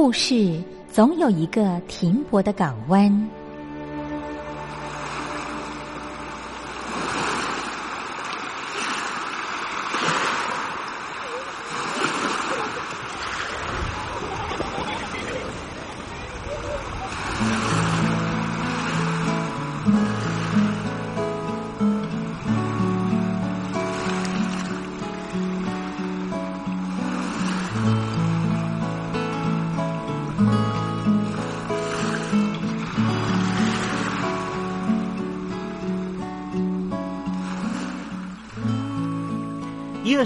故事总有一个停泊的港湾。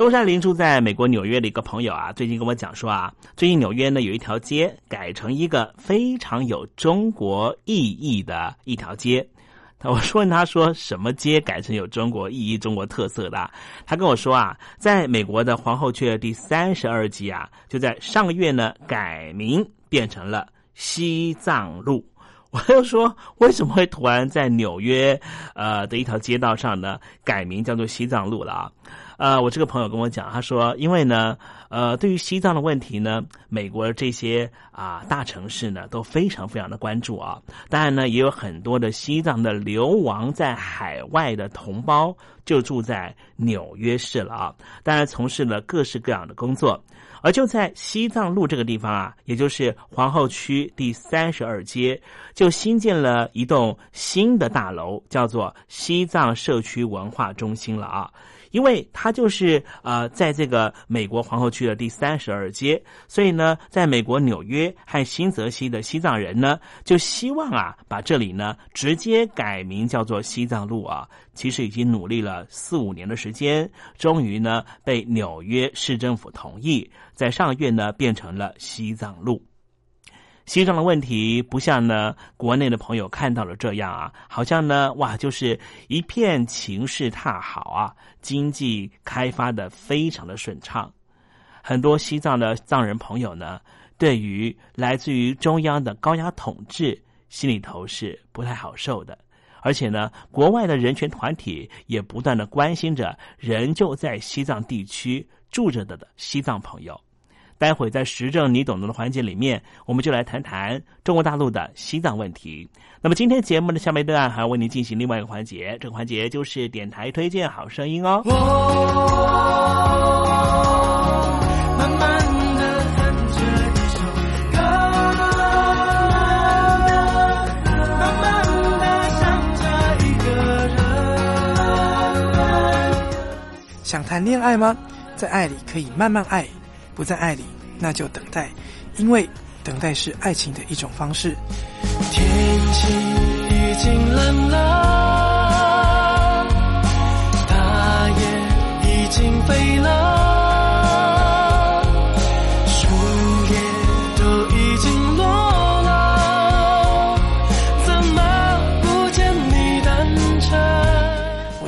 东山林住在美国纽约的一个朋友啊，最近跟我讲说啊，最近纽约呢有一条街改成一个非常有中国意义的一条街。我说问他说什么街改成有中国意义、中国特色的？他跟我说啊，在美国的皇后区的第三十二街啊，就在上个月呢改名变成了西藏路。我就说，为什么会突然在纽约呃的一条街道上呢改名叫做西藏路了啊？呃，我这个朋友跟我讲，他说，因为呢，呃，对于西藏的问题呢，美国这些啊大城市呢都非常非常的关注啊。当然呢，也有很多的西藏的流亡在海外的同胞就住在纽约市了啊。当然，从事了各式各样的工作。而就在西藏路这个地方啊，也就是皇后区第三十二街，就新建了一栋新的大楼，叫做西藏社区文化中心了啊。因为它就是呃，在这个美国皇后区的第三十二街，所以呢，在美国纽约和新泽西的西藏人呢，就希望啊，把这里呢直接改名叫做西藏路啊。其实已经努力了四五年的时间，终于呢被纽约市政府同意，在上个月呢变成了西藏路。西藏的问题不像呢国内的朋友看到了这样啊，好像呢哇就是一片情势踏好啊，经济开发的非常的顺畅。很多西藏的藏人朋友呢，对于来自于中央的高压统治，心里头是不太好受的。而且呢，国外的人权团体也不断的关心着仍旧在西藏地区住着的的西藏朋友。待会在时政你懂得的环节里面，我们就来谈谈中国大陆的西藏问题。那么今天节目的下面段还要为您进行另外一个环节，这个环节就是点台推荐好声音哦。慢慢的哼着一首歌，慢慢的想着一个人。想谈恋爱吗？在爱里可以慢慢爱。不在爱里，那就等待，因为等待是爱情的一种方式。天气已经冷了，大雁已经飞了。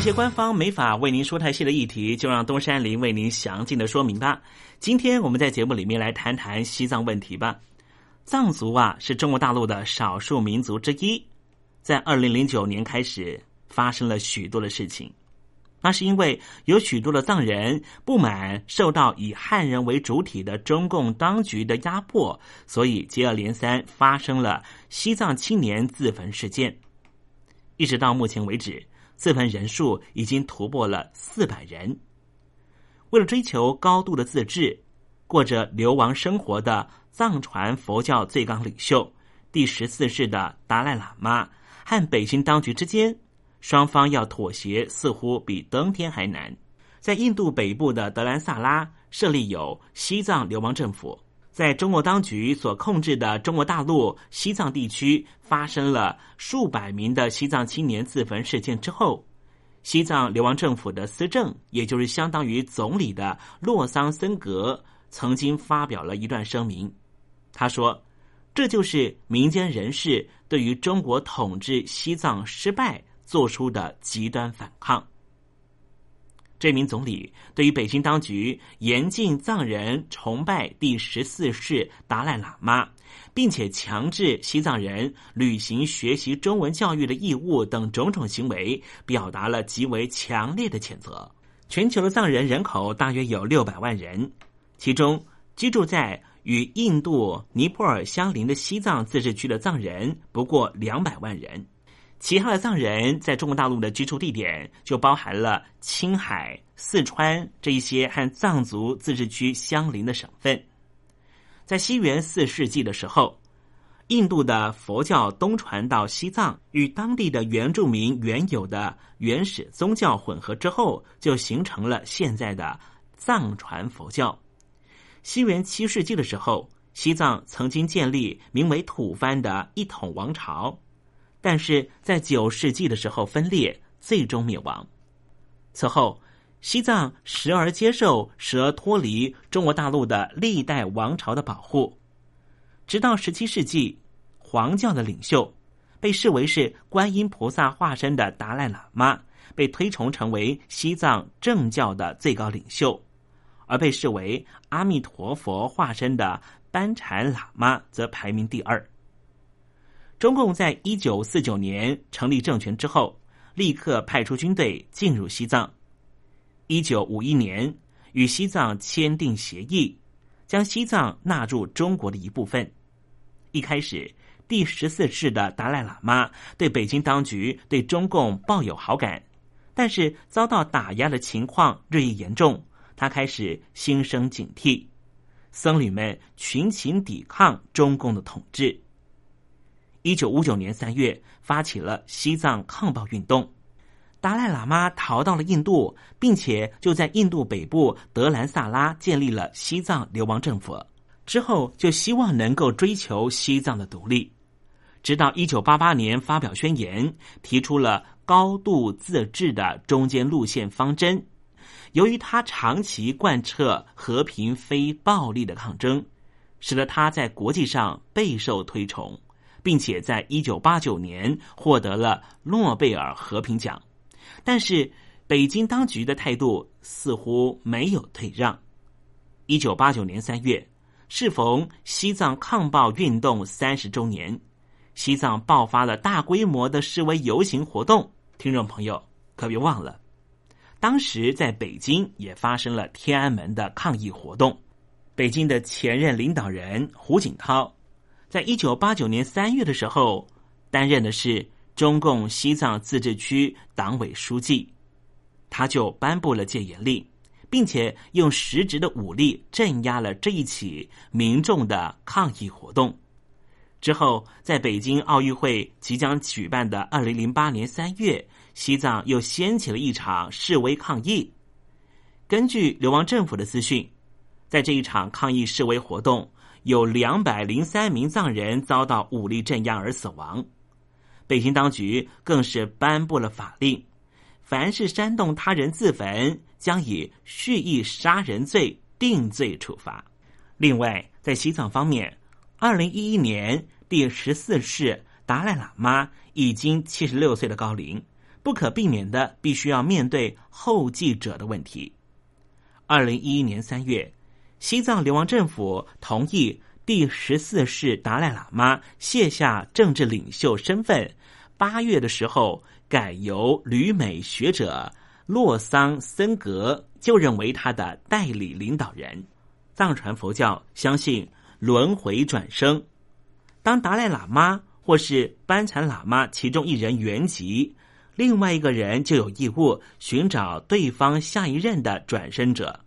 那些官方没法为您说太细的议题，就让东山林为您详尽的说明吧。今天我们在节目里面来谈谈西藏问题吧。藏族啊是中国大陆的少数民族之一，在二零零九年开始发生了许多的事情，那是因为有许多的藏人不满受到以汉人为主体的中共当局的压迫，所以接二连三发生了西藏青年自焚事件，一直到目前为止。自焚人数已经突破了四百人。为了追求高度的自治，过着流亡生活的藏传佛教最高领袖第十四世的达赖喇嘛和北京当局之间，双方要妥协似乎比登天还难。在印度北部的德兰萨拉设立有西藏流亡政府。在中国当局所控制的中国大陆西藏地区发生了数百名的西藏青年自焚事件之后，西藏流亡政府的司政，也就是相当于总理的洛桑森格，曾经发表了一段声明。他说：“这就是民间人士对于中国统治西藏失败做出的极端反抗。”这名总理对于北京当局严禁藏人崇拜第十四世达赖喇嘛，并且强制西藏人履行学习中文教育的义务等种种行为，表达了极为强烈的谴责。全球的藏人人口大约有六百万人，其中居住在与印度、尼泊尔相邻的西藏自治区的藏人不过两百万人。其他的藏人在中国大陆的居住地点就包含了青海、四川这一些和藏族自治区相邻的省份。在西元四世纪的时候，印度的佛教东传到西藏，与当地的原住民原有的原始宗教混合之后，就形成了现在的藏传佛教。西元七世纪的时候，西藏曾经建立名为吐蕃的一统王朝。但是在九世纪的时候分裂，最终灭亡。此后，西藏时而接受，时而脱离中国大陆的历代王朝的保护，直到十七世纪，黄教的领袖被视为是观音菩萨化身的达赖喇嘛被推崇成为西藏正教的最高领袖，而被视为阿弥陀佛化身的班禅喇嘛则排名第二。中共在一九四九年成立政权之后，立刻派出军队进入西藏。一九五一年与西藏签订协议，将西藏纳入中国的一部分。一开始，第十四世的达赖喇嘛对北京当局对中共抱有好感，但是遭到打压的情况日益严重，他开始心生警惕。僧侣们群情抵抗中共的统治。一九五九年三月，发起了西藏抗暴运动，达赖喇嘛逃到了印度，并且就在印度北部德兰萨拉建立了西藏流亡政府。之后就希望能够追求西藏的独立，直到一九八八年发表宣言，提出了高度自治的中间路线方针。由于他长期贯彻和平非暴力的抗争，使得他在国际上备受推崇。并且在一九八九年获得了诺贝尔和平奖，但是北京当局的态度似乎没有退让。一九八九年三月，适逢西藏抗暴运动三十周年，西藏爆发了大规模的示威游行活动。听众朋友可别忘了，当时在北京也发生了天安门的抗议活动。北京的前任领导人胡锦涛，在一九八九年三月的时候，担任的是中共西藏自治区党委书记，他就颁布了戒严令，并且用实质的武力镇压了这一起民众的抗议活动。之后，在北京奥运会即将举办的二零零八年三月，西藏又掀起了一场示威抗议。根据流亡政府的资讯。在这一场抗议示威活动，有两百零三名藏人遭到武力镇压而死亡。北京当局更是颁布了法令，凡是煽动他人自焚，将以蓄意杀人罪定罪处罚。另外，在西藏方面，二零一一年第十四世达赖喇嘛已经七十六岁的高龄，不可避免的必须要面对后继者的问题。二零一一年三月。西藏流亡政府同意第十四世达赖喇嘛卸下政治领袖身份，八月的时候改由旅美学者洛桑森格就任为他的代理领导人。藏传佛教相信轮回转生，当达赖喇嘛或是班禅喇嘛其中一人圆寂，另外一个人就有义务寻找对方下一任的转生者。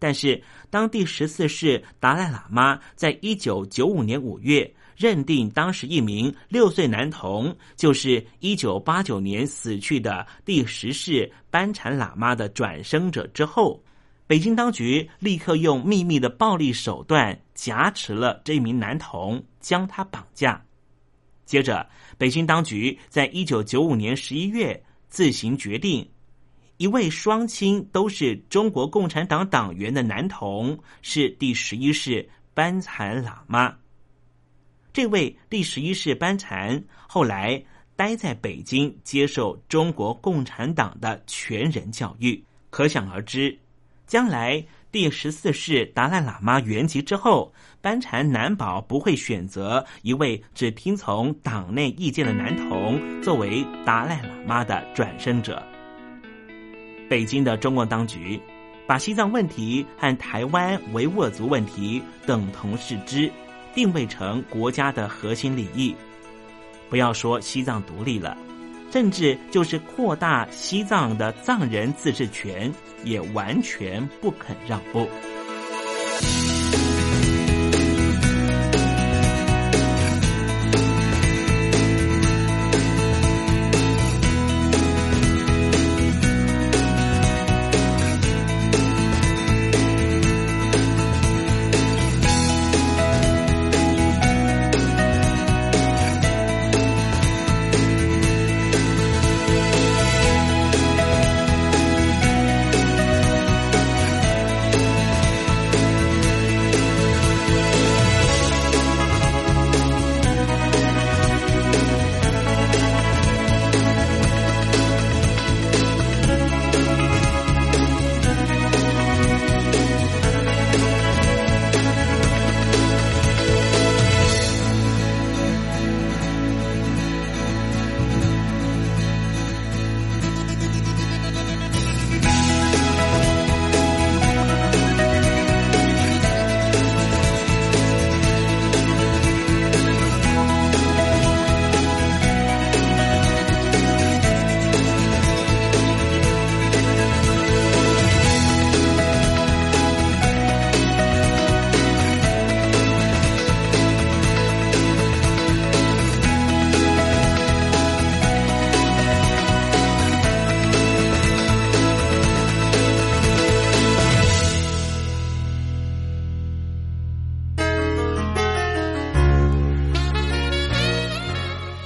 但是，当第十四世达赖喇嘛在一九九五年五月认定当时一名六岁男童就是一九八九年死去的第十世班禅喇嘛的转生者之后，北京当局立刻用秘密的暴力手段挟持了这名男童，将他绑架。接着，北京当局在一九九五年十一月自行决定。一位双亲都是中国共产党党员的男童是第十一世班禅喇嘛。这位第十一世班禅后来待在北京接受中国共产党的全人教育，可想而知，将来第十四世达赖喇嘛圆寂之后，班禅难保不会选择一位只听从党内意见的男童作为达赖喇嘛的转生者。北京的中共当局把西藏问题和台湾维吾尔族问题等同视之，定位成国家的核心利益。不要说西藏独立了，甚至就是扩大西藏的藏人自治权，也完全不肯让步。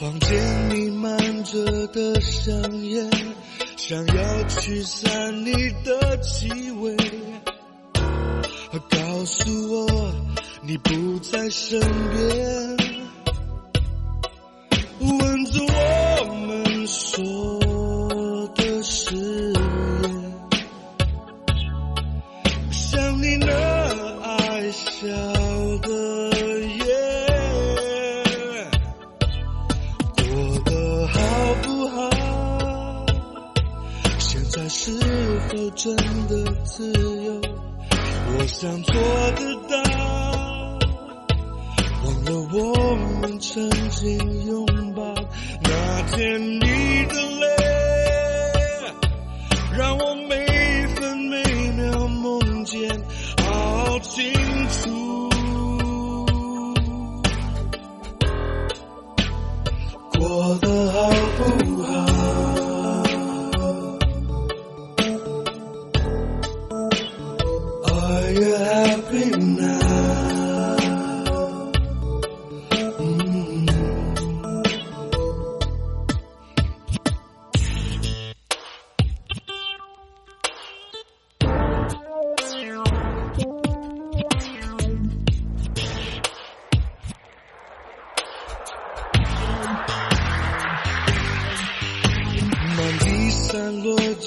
房间弥漫着的香烟，想要驱散你的气味，告诉我你不在身边。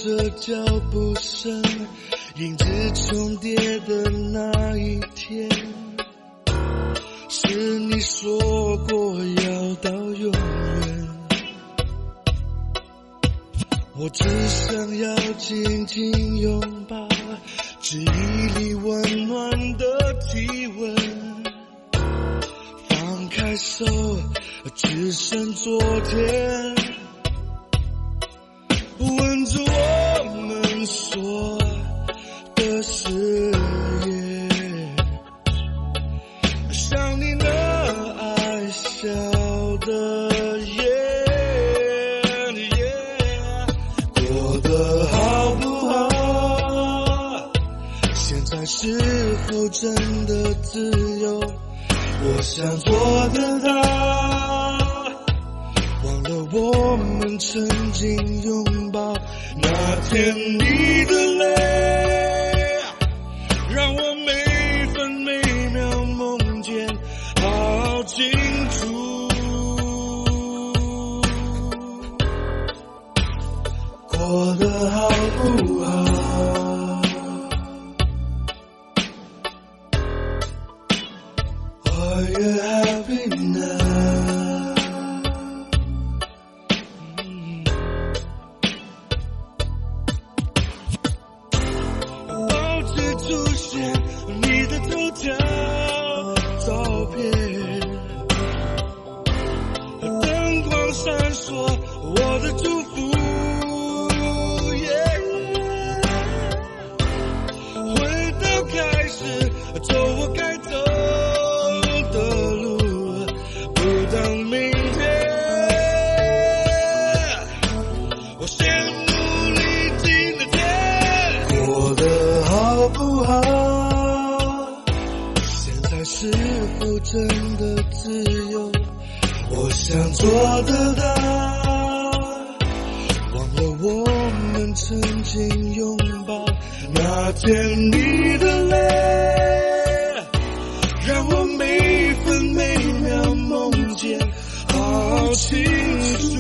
着脚步声，影子重叠的那一天，是你说过要到永远。我只想要紧紧拥抱记忆里温暖的体温，放开手，只剩昨天。吻着想做得到。忘了我们曾经拥抱那天你的泪，你的头条那天你的泪，让我每分每秒梦见好清楚。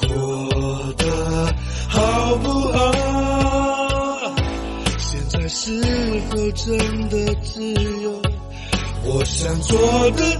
过得好不好？现在是否真的自由？我想做的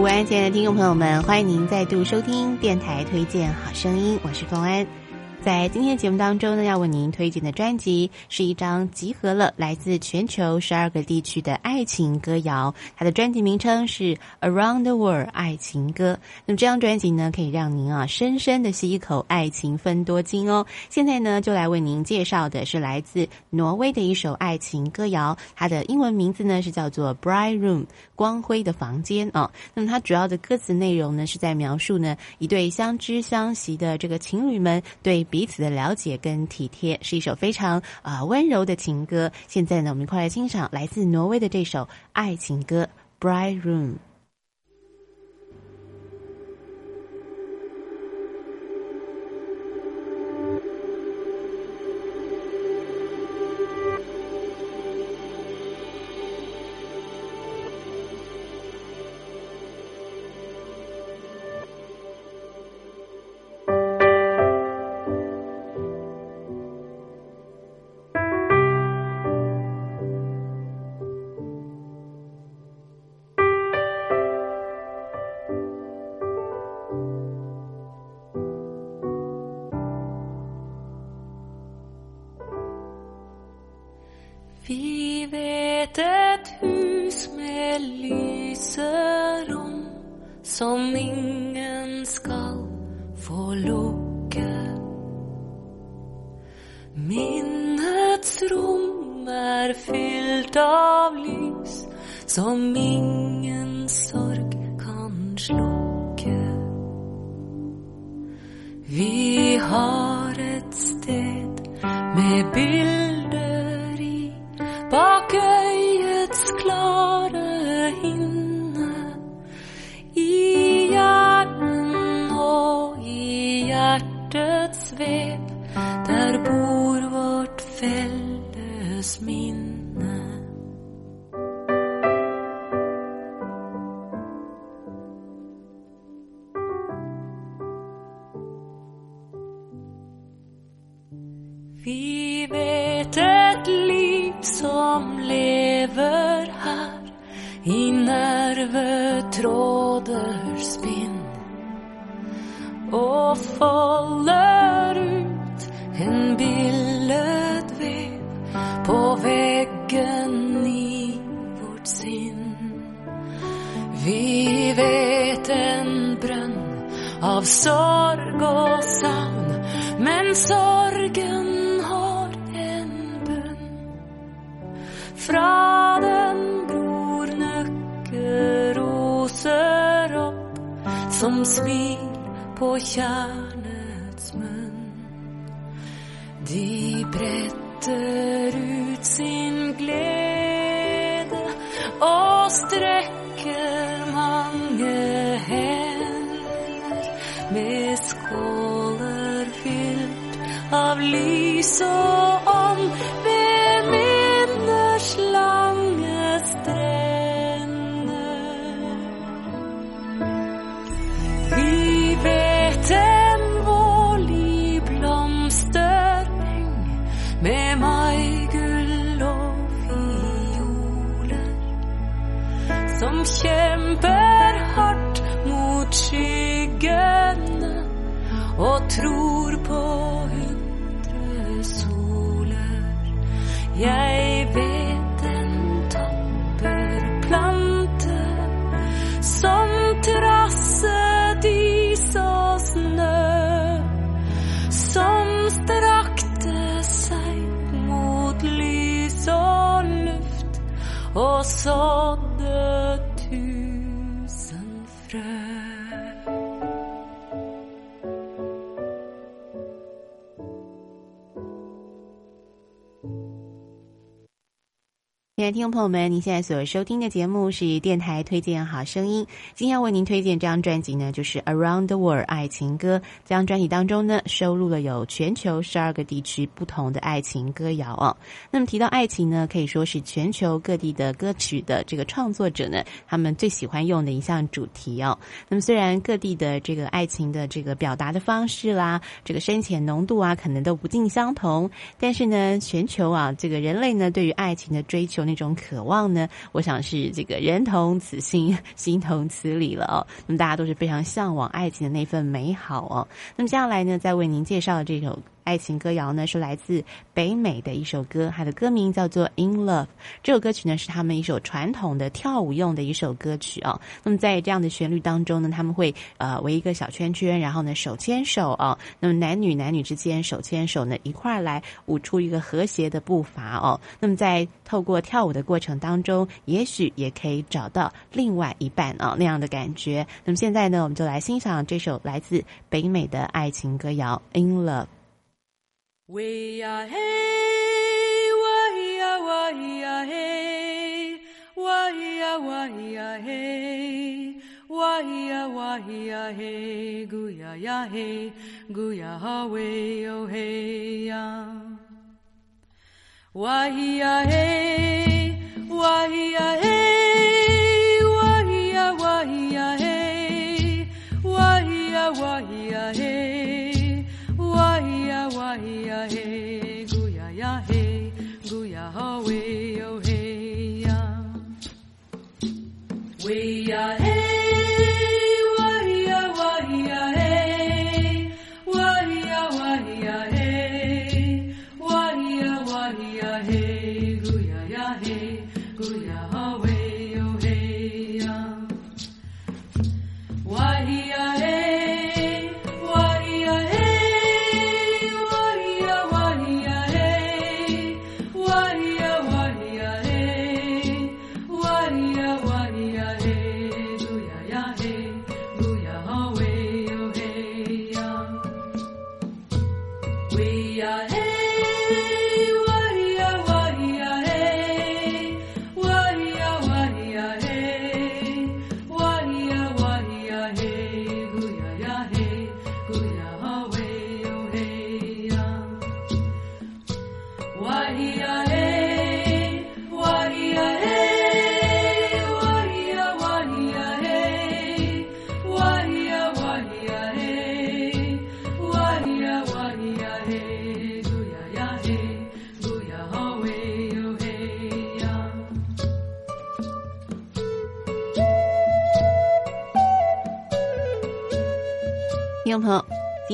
午安，亲爱的听众朋友们，欢迎您再度收听电台推荐好声音，我是凤安。在今天节目当中呢，要为您推荐的专辑是一张集合了来自全球十二个地区的爱情歌谣，它的专辑名称是《Around the World 爱情歌》。那么这张专辑呢，可以让您啊深深的吸一口爱情分多金哦。现在呢，就来为您介绍的是来自挪威的一首爱情歌谣，它的英文名字呢是叫做《Bright Room》光辉的房间啊。那么它主要的歌词内容呢，是在描述呢一对相知相惜的这个情侣们对。彼此的了解跟体贴，是一首非常啊温柔的情歌。现在呢，我们一块来欣赏来自挪威的这首爱情歌《Bright Room》。det ett hus med lyserom som ingen skall få locka. Minnets rum är fyllt av lys som ingen sorg kan slocka. Vi har kurve, tråder, spinn och faller ut en billed vev på väggen i vårt sinn. Vi vet en brunn av sorg och sann men sorgen har en bön. Från som smil på kärnets mun. De brätter ut sin glädje och sträcker många händer med skålar fyllt av lys och true. 亲爱的听众朋友们，您现在所收听的节目是电台推荐好声音。今天要为您推荐这张专辑呢，就是《Around the World 爱情歌》。这张专辑当中呢，收录了有全球十二个地区不同的爱情歌谣哦。那么提到爱情呢，可以说是全球各地的歌曲的这个创作者呢，他们最喜欢用的一项主题哦。那么虽然各地的这个爱情的这个表达的方式啦，这个深浅浓度啊，可能都不尽相同，但是呢，全球啊，这个人类呢，对于爱情的追求。那种渴望呢，我想是这个人同此心，心同此理了哦。那么大家都是非常向往爱情的那份美好哦。那么接下来呢，再为您介绍这首。爱情歌谣呢是来自北美的一首歌，它的歌名叫做《In Love》。这首歌曲呢是他们一首传统的跳舞用的一首歌曲啊。那么在这样的旋律当中呢，他们会呃围一个小圈圈，然后呢手牵手啊。那么男女男女之间手牵手呢一块儿来舞出一个和谐的步伐哦。那么在透过跳舞的过程当中，也许也可以找到另外一半啊那样的感觉。那么现在呢，我们就来欣赏这首来自北美的爱情歌谣《In Love》。We are hey, wahia, wahia, hey, wahia, wahia, hey, wahia, wahia, hey, guya, ya, hey, guya, hawe, oh, hey, ya. Wahia, hey, wahia, hey. ya hey, ya hey, hey ya.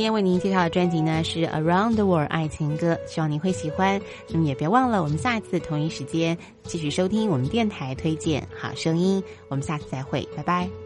天为您介绍的专辑呢是《Around the World》爱情歌，希望您会喜欢。那么也别忘了，我们下一次同一时间继续收听我们电台推荐好声音。我们下次再会，拜拜。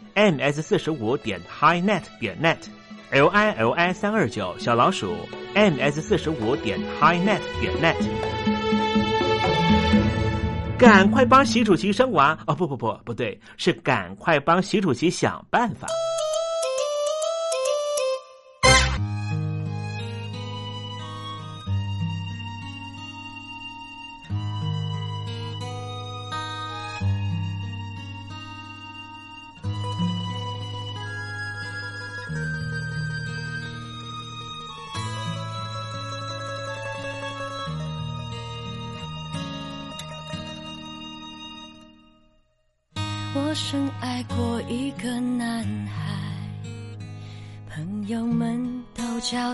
Ms 四十五点 highnet 点 net，l i l i 三二九小老鼠 ms 四十五点 highnet 点 net，赶快帮习主席生娃哦！不不不，不对，是赶快帮习主席想办法。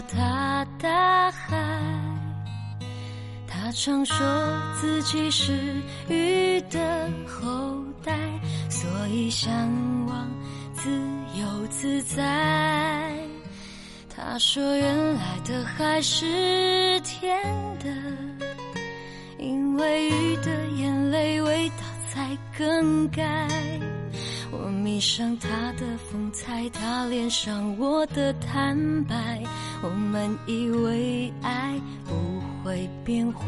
他大海。他常说自己是鱼的后代，所以向往自由自在。他说原来的海是甜的，因为鱼的眼泪味道。才更改。我迷上他的风采，他恋上我的坦白。我们以为爱不会变坏。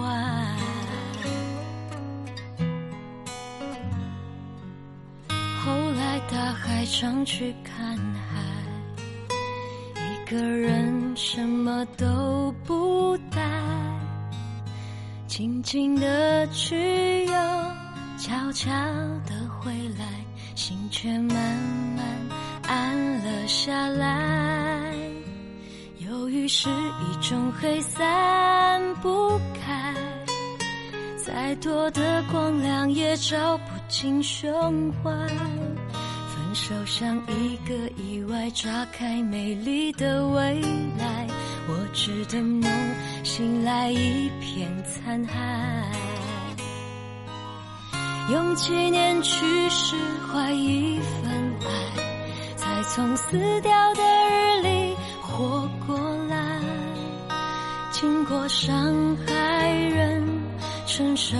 后来大海常去看海，一个人什么都不带，静静的去游。悄悄地回来，心却慢慢暗了下来。忧郁是一种黑，散不开，再多的光亮也照不进胸怀。分手像一个意外，炸开美丽的未来。我织的梦，醒来一片残骸。用几年去释怀一份爱，才从死掉的日里活过。经过伤害，人成熟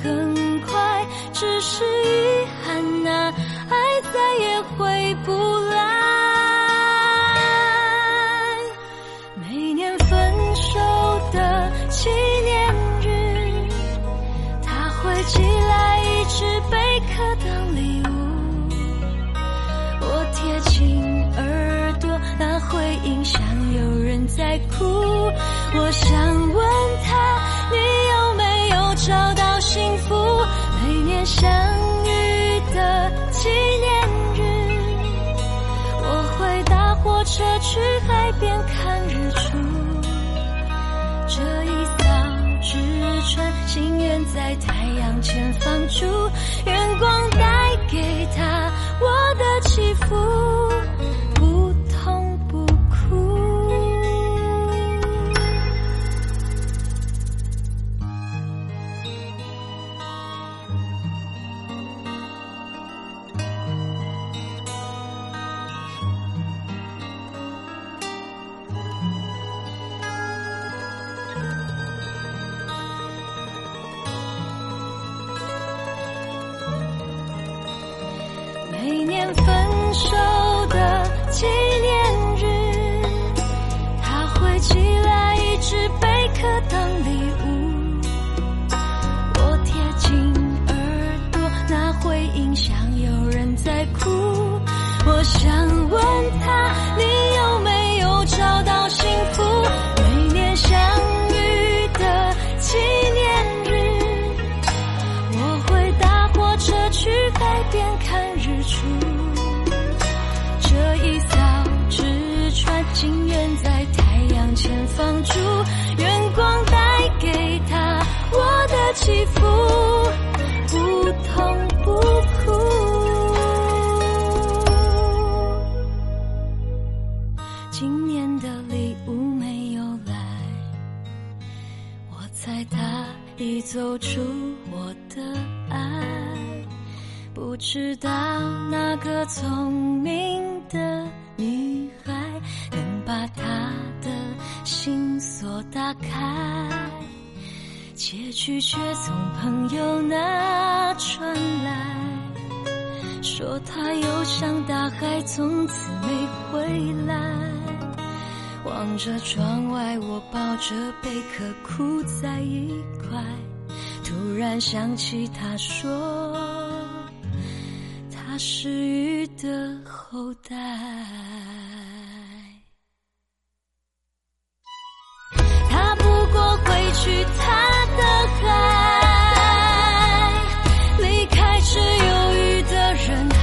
更快，只是遗憾那爱再也回不来。每年分手的纪念日，他会寄来。一只贝壳当礼物，我贴近耳朵，那回音像有人在哭。我想问他，你有没有找到幸福？每年相遇的纪念日，我会搭火车去海边看日出。这一艘纸船，心愿在太阳前放逐。边看日出。这一艘纸船，情愿在太阳前放逐，远光带给他我的祈福，不痛不苦。今年的礼物没有来，我猜他已走出我知道那个聪明的女孩能把她的心锁打开，结局却从朋友那传来，说他游向大海，从此没回来。望着窗外，我抱着贝壳哭在一块，突然想起他说。他是鱼的后代。他不过会去他的海，离开只有鱼的人海。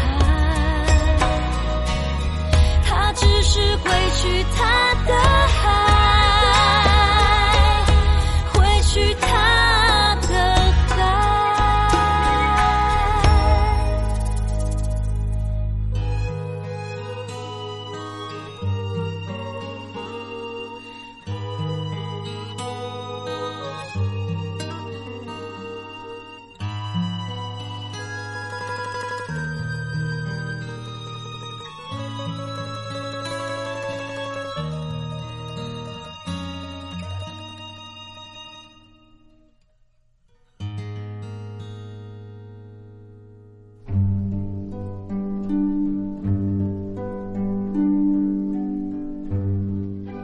他只是会去他的海，